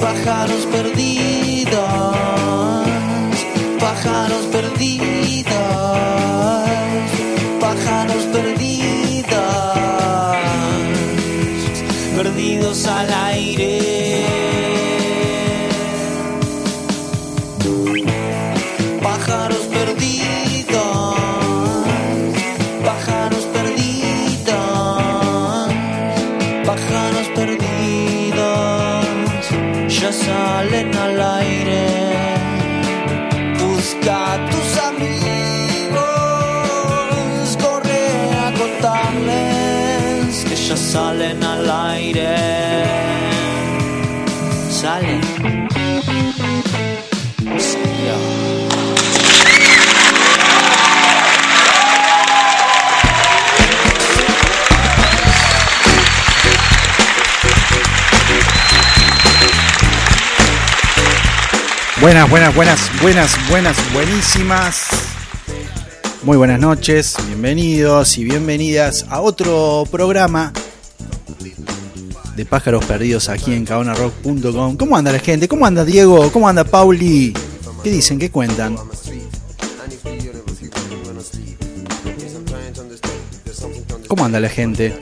pájaros perdidos, pájaros perdidos, pájaros perdidos, perdidos al aire. Salen al aire. Salen. Buenas, buenas, buenas, buenas, buenas, buenísimas. Muy buenas noches, bienvenidos y bienvenidas a otro programa de pájaros perdidos aquí en caonarock.com. ¿Cómo anda la gente? ¿Cómo anda Diego? ¿Cómo anda Pauli? ¿Qué dicen? ¿Qué cuentan? ¿Cómo anda la gente?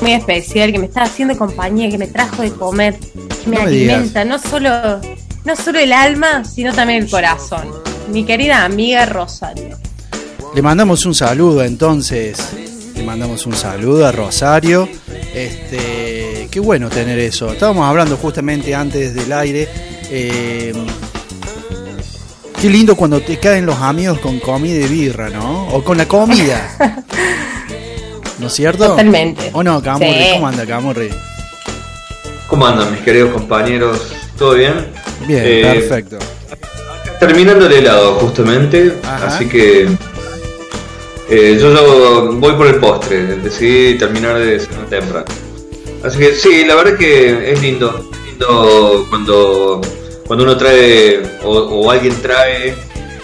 muy especial que me está haciendo compañía, que me trajo de comer, que me No me digas. alimenta, no solo, no solo el alma, sino también el corazón. Mi querida amiga Rosario. Le mandamos un saludo entonces. Le mandamos un saludo a Rosario. Este, qué bueno tener eso. Estábamos hablando justamente antes del aire. eh, qué lindo cuando te caen los amigos con comida y birra, ¿no? O con la comida. ¿No es cierto? Totalmente. ¿O no, Camurri? Sí. ¿Cómo anda, Camurri? ¿Cómo andan mis queridos compañeros? ¿Todo bien? Bien, Eh, perfecto. Terminando el helado justamente, Ajá. así que eh, yo, yo voy por el postre, decidí terminar de cenar temprano. Así que sí, la verdad que es lindo, lindo cuando, cuando uno trae o, alguien trae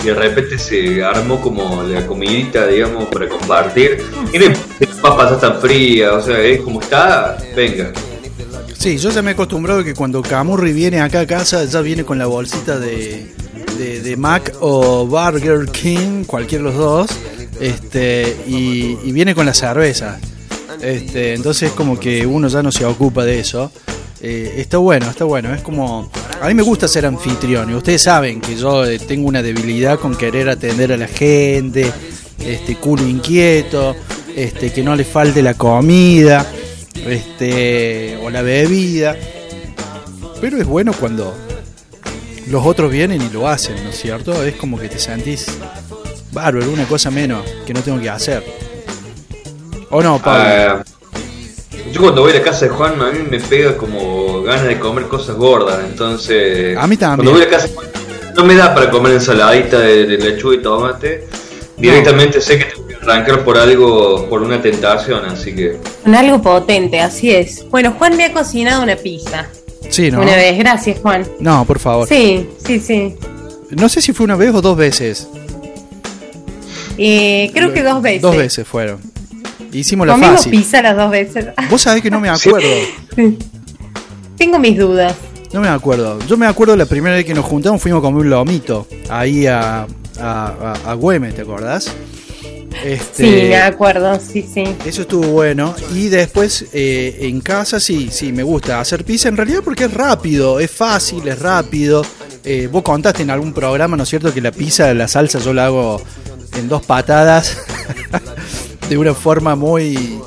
y de repente se armó como la comidita, digamos, para compartir. Y no importa si la papa está tan fría, o sea, es como está, venga. Sí, yo ya me he acostumbrado que cuando Camurri viene acá a casa ya viene con la bolsita de, de, de Mac o Burger King, cualquiera de los dos, este, y, viene con la cerveza. Este, entonces como que uno ya no se ocupa de eso. Eh, está bueno, está bueno. Es como. A mí me gusta ser anfitrión. Y ustedes saben que yo eh, tengo una debilidad con querer atender a la gente. Este, culo inquieto. Este, que no le falte la comida. Este, o la bebida. Pero es bueno cuando los otros vienen y lo hacen, ¿no es cierto? Es como que te sentís bárbaro, una cosa menos que no tengo que hacer. ¿O no, Pablo? Ah, yo cuando voy a la casa de Juan, a mí me pega como ganas de comer cosas gordas, entonces... A mí también. Cuando voy a la casa de Juan, no me da para comer ensaladita de, de lechuga y tomate. Directamente sé que tengo que arrancar por algo, por una tentación, así que... Con algo potente, así es. Bueno, Juan me ha cocinado una pizza. sí, ¿no? Una vez, gracias Juan. No, por favor. Sí, sí, sí. No sé si fue una vez o dos veces. Eh, creo que dos veces. Dos veces fueron. Hicimos la Comimos fácil. pizza las dos veces. Vos sabés que no me acuerdo. Tengo mis dudas. No me acuerdo. Yo me acuerdo la primera vez que nos juntamos fuimos a comer un lomito. Ahí a, a, a, a Güemes, ¿te acordás? Este, Sí, me acuerdo, sí, sí. Eso estuvo bueno. Y después eh, en casa sí, sí, me gusta hacer pizza en realidad porque es rápido, es fácil, es rápido. Eh, vos contaste en algún programa, ¿no es cierto? Que la pizza, la salsa yo la hago en dos patadas. de una forma muy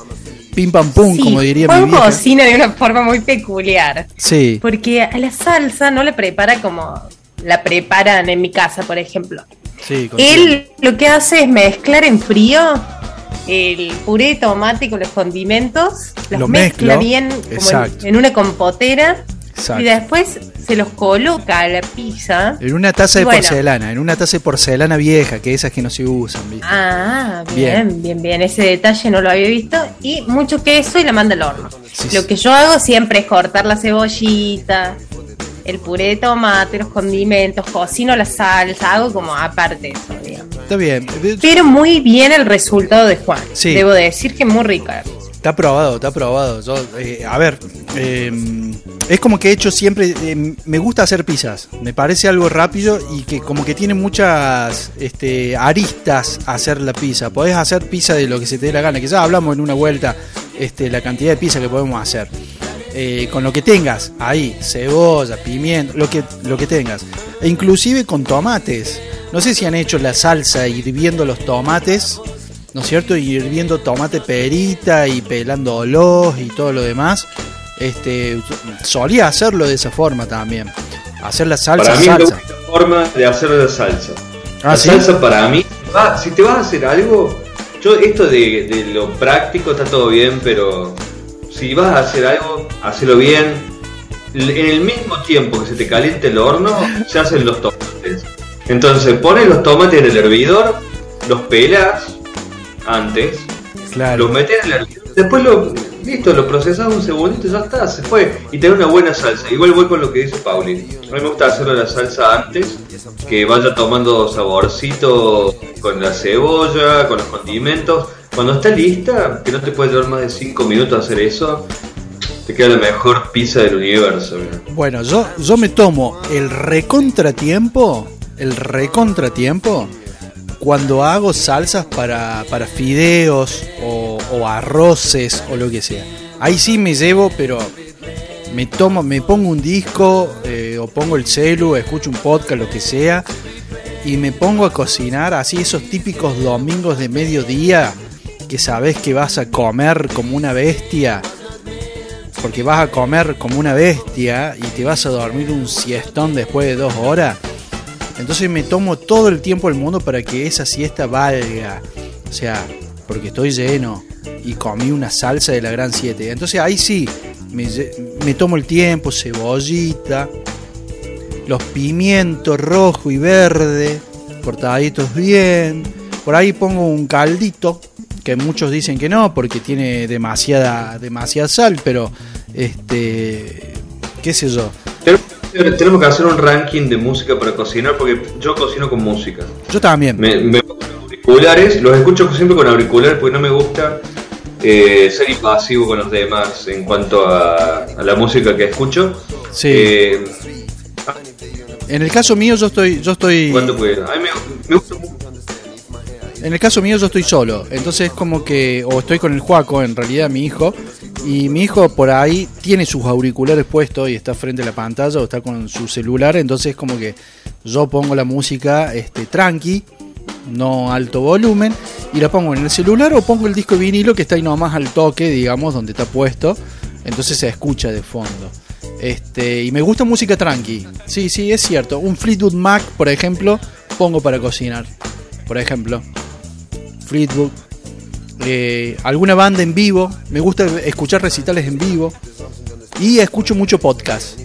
pim pam pum, Sí, como diría Juan mi vieja. cocina de una forma muy peculiar. Sí, Porque a la salsa no la prepara como la preparan en mi casa, por ejemplo. sí. Él lo que hace es mezclar en frío el puré de tomate con los condimentos, los Lo mezcla bien como en, una compotera Exacto. y después se los coloca a la pizza. En una taza de Bueno. porcelana, en una taza de porcelana vieja, que esas que no se usan. ¿viste? Ah, Bien. bien, bien, bien, Ese detalle no lo había visto. Y mucho queso y la manda al horno. Sí, lo sí. que yo hago siempre es cortar la cebollita, el puré de tomate, los condimentos, cocino la salsa, hago como aparte eso, digamos. Está bien. Pero muy bien el resultado de Juan. Sí. Debo decir que muy rica. Está aprobado, está aprobado. Yo, eh, a ver, eh, es como que he hecho siempre, eh, me gusta hacer pizzas, me parece algo rápido y que como que tiene muchas este, aristas hacer la pizza. Podés hacer pizza de lo que se te dé la gana, que ya hablamos en una vuelta este, la cantidad de pizza que podemos hacer. Eh, con lo que tengas ahí, cebolla, pimiento, lo que, lo que tengas. E inclusive con tomates. No sé si han hecho la salsa hirviendo los tomates, ¿no es cierto? Y hirviendo tomate perita y pelándolos y todo lo demás. Este, solía hacerlo de esa forma también. Hacer la salsa. Para mí salsa. es la única forma de hacer la salsa. Ah, la ¿sí? salsa para mí, si te vas a hacer algo, yo esto de, de lo práctico está todo bien, pero si vas a hacer algo, hacelo bien. En el mismo tiempo que se te caliente el horno, se hacen los tomates. Entonces pones los tomates en el hervidor, los pelas antes, Claro. los metes en hervidor, después lo, listo, lo procesas un segundito y ya está, se fue. Y te da una buena salsa. Igual voy con lo que dice Pauli. A mí me gusta hacerlo la salsa antes, que vaya tomando saborcito con la cebolla, con los condimentos. Cuando está lista, que no te puede llevar más de 5 minutos hacer eso, te queda la mejor pizza del universo. mira. Bueno, yo, yo me tomo el recontratiempo, el recontratiempo, cuando hago salsas para, para fideos o, arroces o lo que sea. Ahí sí me llevo, pero me tomo, me pongo un disco eh, o pongo el celu, escucho un podcast, lo que sea, y me pongo a cocinar así esos típicos domingos de mediodía que sabes que vas a comer como una bestia porque vas a comer como una bestia y te vas a dormir un siestón después de dos horas. Entonces me tomo todo el tiempo del mundo para que esa siesta valga. O sea, porque estoy lleno y comí una salsa de la Gran 7. Entonces ahí sí, me, me tomo el tiempo, cebollita, los pimientos rojo y verde, cortaditos bien. Por ahí pongo un caldito, que muchos dicen que no, porque tiene demasiada, demasiada sal, pero este, qué sé yo. Tenemos que hacer- un ranking de música para cocinar porque yo cocino con música. Yo también. Me, me pongo auriculares, los escucho siempre con auriculares porque no me gusta eh, ser invasivo con los demás en cuanto a, a la música que escucho. Sí. Eh, En el caso mío yo estoy, yo estoy, cuando pueda. A mí me, me gusta mucho. en el caso mío yo estoy solo, entonces es como que, o estoy con el Juaco, en realidad mi hijo, y mi hijo por ahí tiene sus auriculares puestos y está frente a la pantalla o está con su celular, entonces es como que yo pongo la música este, tranqui, no alto volumen, y la pongo en el celular o pongo el disco de vinilo que está ahí nomás al toque, digamos, donde está puesto, entonces se escucha de fondo. Este, y me gusta música tranqui. Sí, sí, es cierto. Un Fleetwood Mac, por ejemplo, pongo para cocinar. Por ejemplo. Fleetwood. Eh, alguna banda en vivo. Me gusta escuchar recitales en vivo. Y escucho mucho podcast.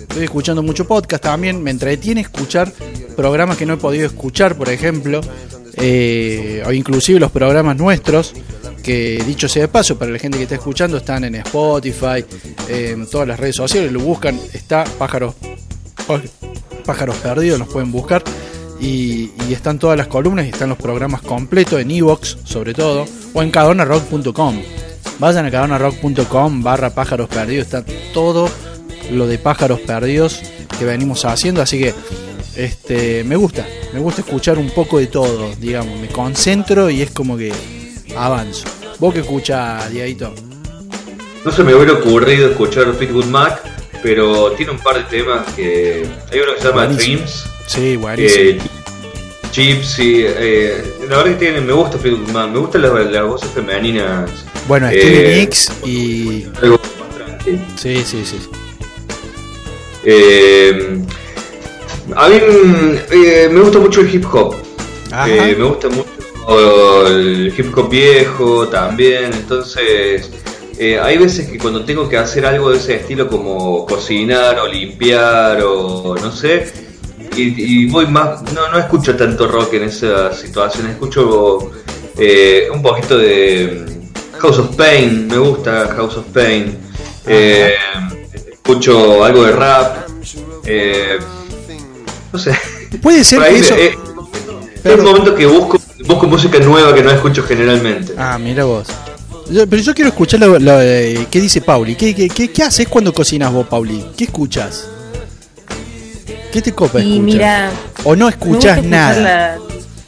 Estoy escuchando mucho podcast también. Me entretiene escuchar programas que no he podido escuchar, por ejemplo. eh, o inclusive los programas nuestros. Que dicho sea de paso, para la gente que está escuchando, están en Spotify, en todas las redes sociales. Lo buscan. Está Pájaros, Pá- Pájaros Perdidos, los pueden buscar. Y, y están todas las columnas y están los programas completos en Evox, sobre todo, o en cadonarrock.com. Vayan a cadonarrock.com barra pájaros perdidos, está todo lo de pájaros perdidos que venimos haciendo, así que este me gusta, me gusta escuchar un poco de todo, digamos, me concentro y es como que avanzo. ¿Vos qué escuchás, Diaguito? No se me hubiera ocurrido escuchar Fleetwood Mac, pero tiene un par de temas que. Hay uno que se llama Buenísimo. Dreams. Sí, buenísimo. Eh, Gypsy, eh, la verdad que tiene, me gusta Fleetwood Mac, me gustan las, las voces femeninas. bueno, eh, Stevie Nicks y... Algo. Sí, sí, sí. Eh, a mí eh, me gusta mucho el hip hop. Eh, me gusta mucho el hip hop viejo también. Entonces, eh, hay veces que cuando tengo que hacer algo de ese estilo, como cocinar o limpiar o no sé, y, y voy más. No, no escucho tanto rock en esa situación. Escucho eh, un poquito de House of Pain. Me gusta House of Pain. Eh, escucho algo de rap. Eh, no sé. Puede ser que eso... eh, Pero- es un momento que busco, busco música nueva que no escucho generalmente. Ah, mira vos. pero yo quiero escuchar lo, lo, eh, qué dice Pauli. ¿Qué, qué, qué, qué haces cuando cocinas vos, Pauli? ¿Qué escuchas? ¿Qué te copa escuchar? mira, o no escuchas nada. La,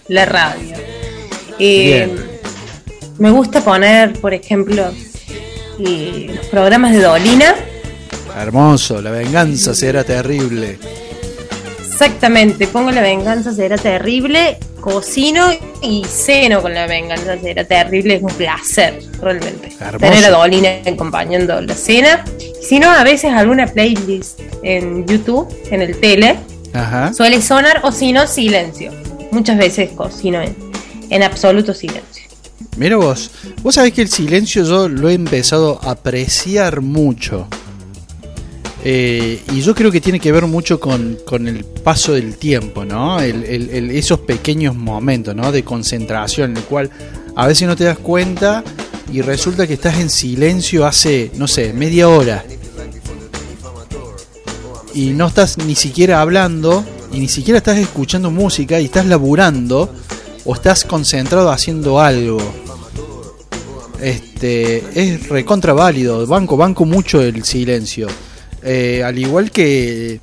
la radio. Eh, Bien. me gusta poner, por ejemplo, eh, los programas de Dolina. Hermoso, la venganza será terrible. Exactamente, pongo la venganza será terrible, cocino y ceno con la venganza será terrible, es un placer realmente. Hermoso. Tener a Dolina acompañando la cena. Si no, a veces alguna playlist en YouTube, en el tele, Ajá. suele sonar o si no, silencio. Muchas veces cocino en, en absoluto silencio. Mira vos, vos sabés que el silencio yo lo he empezado a apreciar mucho. Eh, y yo creo que tiene que ver mucho con, con el paso del tiempo, ¿no? El- el- el- esos pequeños momentos, ¿no? De concentración, en el cual a veces no te das cuenta y resulta que estás en silencio hace, no sé, media hora. Y no estás ni siquiera hablando y ni siquiera estás escuchando música y estás laburando o estás concentrado haciendo algo. Este es recontra válido, banco, banco mucho el silencio. Eh, al igual que,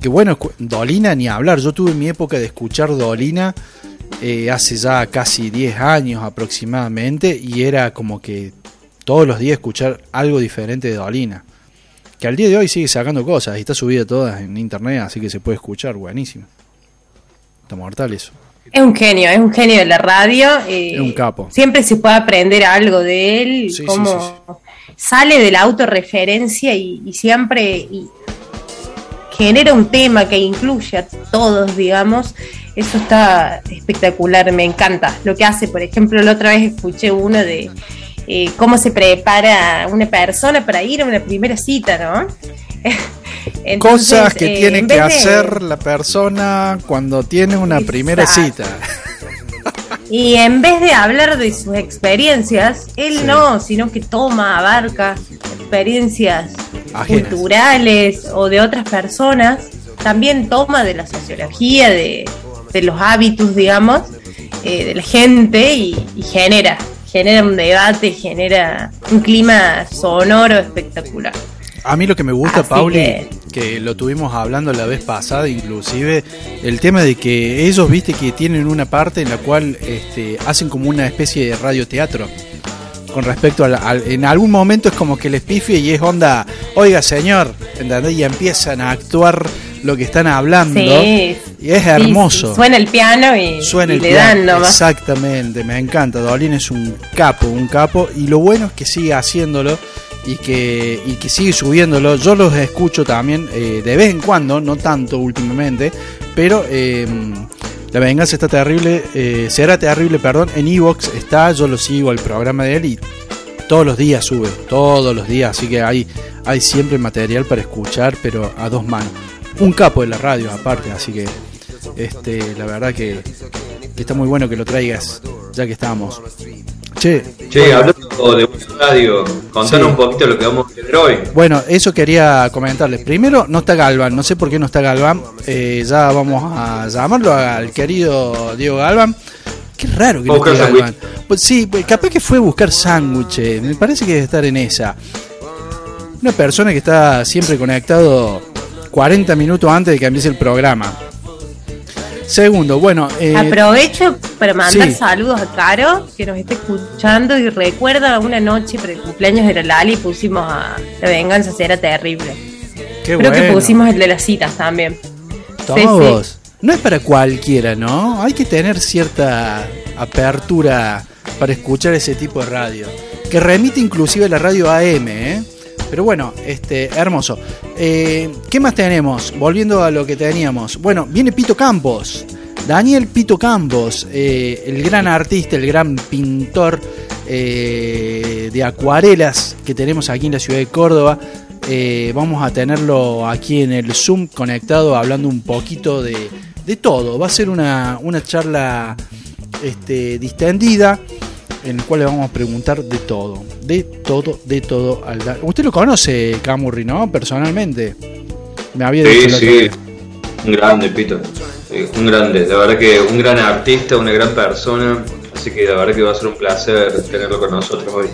que bueno, Dolina ni hablar. Yo tuve mi época de escuchar Dolina eh, hace ya casi 10 años aproximadamente y era como que todos los días escuchar algo diferente de Dolina. Que al día de hoy sigue sacando cosas y está subida todas en internet, así que se puede escuchar, buenísimo. Está mortal eso. Es un genio, es un genio de la radio. eh, Es un capo. Siempre se puede aprender algo de él, Sí, sí, cómo sí, sale de la autorreferencia y, y siempre y genera un tema que incluye a todos, digamos. Eso está espectacular, me encanta. Lo que hace, por ejemplo, la otra vez escuché uno de eh, cómo se prepara una persona para ir a una primera cita, ¿no? Entonces, Cosas que eh, tiene en que de- hacer la persona cuando tiene una primera cita. Y en vez de hablar de sus experiencias, él Sí. no, sino que toma, abarca experiencias Ajenas. culturales o de otras personas, también toma de la sociología, de, de los hábitos, digamos, eh, de la gente y, y genera, genera un debate, genera un clima sonoro espectacular. A mí lo que me gusta, Así Pauli, que- que... lo tuvimos hablando la vez pasada, inclusive, el tema de que ellos, viste, que tienen una parte en la cual este, hacen como una especie de radioteatro. Con respecto al, al- En algún momento es como que les pifie y es onda, oiga señor, ¿entendés? Y empiezan a actuar lo que están hablando. Sí, y es hermoso. sí, suena el piano y, Suena y el le piano. dan nomás. Exactamente, me encanta. Dolin es un capo, un capo. Y lo bueno es que sigue haciéndolo y que, y que sigue subiéndolo. Yo los escucho también eh, de vez en cuando, no tanto últimamente, pero eh, La Venganza está terrible, eh, será terrible, perdón. En Evox está, yo lo sigo el programa de él y todos los días sube, todos los días. Así que hay, hay siempre material para escuchar, pero a dos manos. Un capo de la radio, aparte, así que este, la verdad que, que está muy bueno que lo traigas, ya que estamos. Che, Che, hablando de Buena radio, contanos Sí. un poquito lo que vamos a hacer hoy. Bueno, eso quería comentarles. Primero, no está Galván, no sé por qué no está Galván. Eh, ya vamos a llamarlo al querido Diego Galván. Qué raro que no Buscar esté sándwich. Galván. Pues sí, pues capaz que fue a buscar sándwiches. Me parece que debe estar en esa. Una persona que está siempre conectado 40 minutos antes de que empiece el programa. Segundo, bueno, eh, Aprovecho para mandar sí. saludos a Caro, que nos está escuchando y recuerda una noche para el cumpleaños de la Lali pusimos a La venganza será terrible. qué Creo que pusimos el de las citas también. Toma Sí, sí. vos. No es para cualquiera, ¿no? Hay que tener cierta apertura para escuchar ese tipo de radio. Que remite inclusive a la radio AM, ¿eh? Pero bueno, este, hermoso. Eh, ¿Qué más tenemos? Volviendo a lo que teníamos. Bueno, viene Pito Campos. Daniel Pito Campos, eh, el gran artista, el gran pintor eh, de acuarelas que tenemos aquí en la ciudad de Córdoba. Eh, vamos a tenerlo aquí en el Zoom conectado hablando un poquito de, de todo. Va a ser una, una charla este, distendida en la cual le vamos a preguntar de todo. De todo, de todo. Usted lo conoce, Camurri, ¿no? Personalmente. Me había Sí, dicho sí, un grande, Pito. Sí, un grande, la verdad que un gran artista, una gran persona. Así que la verdad que va a ser un placer tenerlo con nosotros hoy.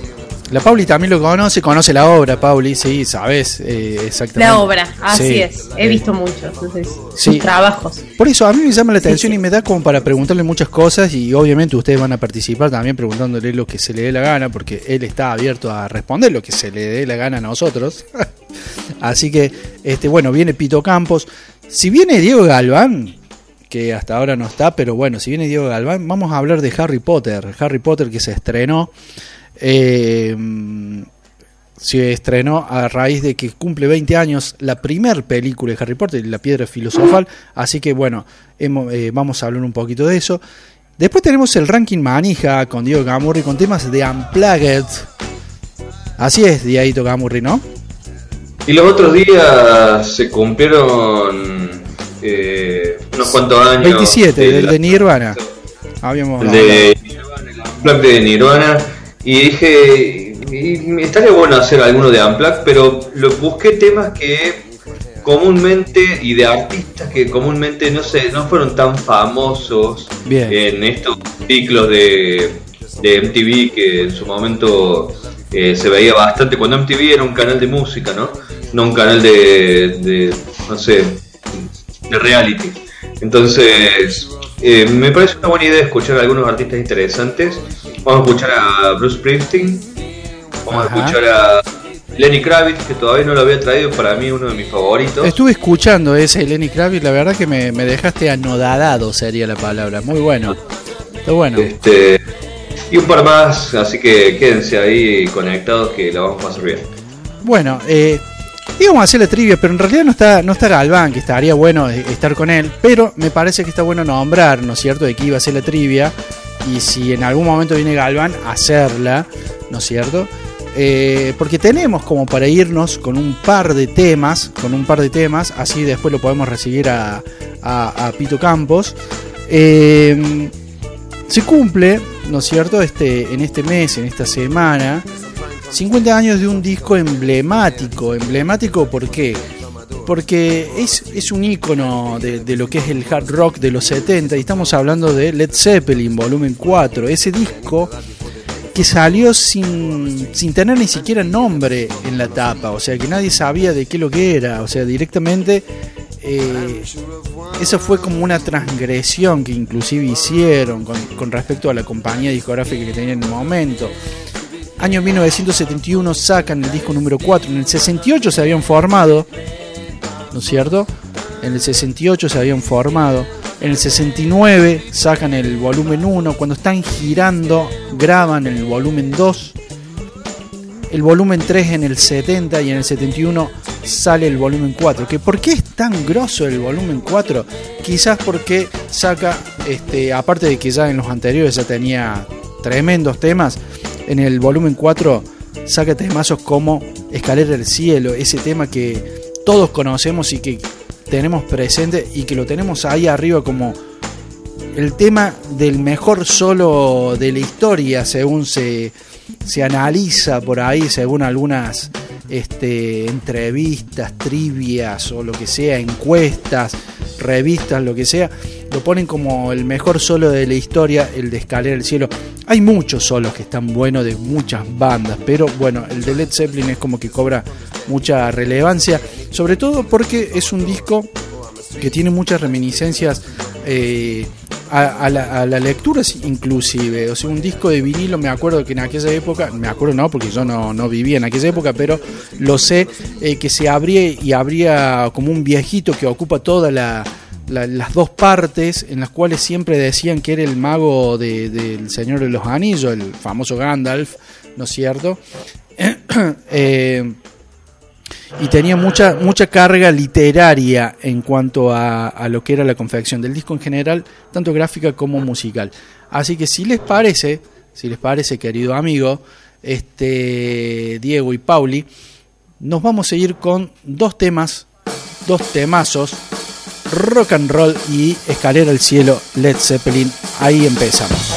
La Pauli también lo conoce, conoce la obra, Pauli, sí, sabes eh, exactamente. La obra, así Sí. es. He visto muchos entonces, Sí. sus trabajos. Por eso a mí me llama la Sí, atención sí. y me da como para preguntarle muchas cosas y obviamente ustedes van a participar también preguntándole lo que se le dé la gana porque él está abierto a responder lo que se le dé la gana a nosotros. Así que, este, bueno, viene Pito Campos. Si viene Diego Galván, que hasta ahora no está, pero bueno, si viene Diego Galván, vamos a hablar de Harry Potter. Harry Potter que se estrenó. eh, se estrenó a raíz de que cumple 20 años la primer película de Harry Potter, La Piedra Filosofal. Así que bueno, eh, vamos a hablar un poquito de eso. Después tenemos el ranking manija con Diego Gamurri con temas de Unplugged. Así es, Dieguito Gamurri, ¿no? Y los otros días se cumplieron eh, unos cuantos años. 27, de del de Nirvana. Habíamos El de Nirvana, de Nirvana. Y dije, y- y estaría bueno hacer alguno de Unplugged, pero lo, busqué temas que comúnmente y de artistas que comúnmente no sé, no fueron tan famosos Bien. en estos ciclos de, de MTV que en su momento eh, se veía bastante cuando MTV era un canal de música, ¿no? No un canal de, de no sé, de reality. Entonces, eh, me parece una buena idea escuchar a algunos artistas interesantes. Vamos a escuchar a Bruce Springsteen, vamos Ajá. a escuchar a Lenny Kravitz, que todavía no lo había traído, para mí uno de mis favoritos. Estuve escuchando ese Lenny Kravitz, la verdad que me, me dejaste anodadado, sería la palabra. Muy bueno. Está bueno. Este, y un par más, así que quédense ahí conectados que la vamos a pasar bien. Bueno, eh, íbamos a hacer la trivia, pero en realidad no está, no está Galván, que estaría bueno eh, estar con él, pero me parece que está bueno nombrar, ¿no es cierto?, de que iba a ser la trivia, y si en algún momento viene Galván, hacerla, ¿no es cierto? Eh, porque tenemos como para irnos con un par de temas, con un par de temas, así después lo podemos recibir a, a- a Pito Campos. Eh, se cumple, ¿no es cierto?, este, en este mes, en esta semana, 50 años de un disco emblemático. Emblemático, ¿por qué? Porque es, es un icono de, de lo que es el hard rock de los 70 y estamos hablando de Led Zeppelin, volumen 4. Ese disco que salió sin, sin tener ni siquiera nombre en la tapa, o sea que nadie sabía de qué lo que era, o sea, directamente eh, eso fue como una transgresión que inclusive hicieron con, con respecto a la compañía discográfica que tenían en el momento. Año 1971 sacan el disco número 4, en el 68 se habían formado, ¿no es cierto? En el 68 se habían formado, en el 69 sacan el volumen 1, cuando están girando graban el volumen 2, el volumen 3 en el 70 y en el 71 sale el volumen 4. ¿Que ¿Por qué es tan grosso el volumen 4? Quizás porque saca, este, aparte de que ya en los anteriores ya tenía tremendos temas, en el volumen 4 saca temazos como Escalera del Cielo, ese tema que todos conocemos y que tenemos presente y que lo tenemos ahí arriba como el tema del mejor solo de la historia según se, se analiza por ahí, según algunas este, entrevistas, trivias o lo que sea, encuestas, revistas, lo que sea, lo ponen como el mejor solo de la historia, el de Escalera del Cielo. Hay muchos solos que están buenos de muchas bandas, pero bueno, el de Led Zeppelin es como que cobra mucha relevancia, sobre todo porque es un disco que tiene muchas reminiscencias eh, a, a la, a la lectura inclusive. O sea, un disco de vinilo, me acuerdo que en aquella época, me acuerdo no, porque yo no, no vivía en aquella época, pero lo sé, eh, que se abría y abría como un viejito que ocupa toda la, la- las dos partes, en las cuales siempre decían que era el mago de- del Señor de los Anillos, el famoso Gandalf, ¿no es cierto? Eh, y tenía mucha mucha carga literaria en cuanto a, a lo que era la confección del disco en general, tanto gráfica como musical. Así que si les parece, si les parece, querido amigo, este Diego y Pauli, nos vamos a ir con dos temas, dos temazos, rock and roll y escalera al cielo, Led Zeppelin. Ahí empezamos.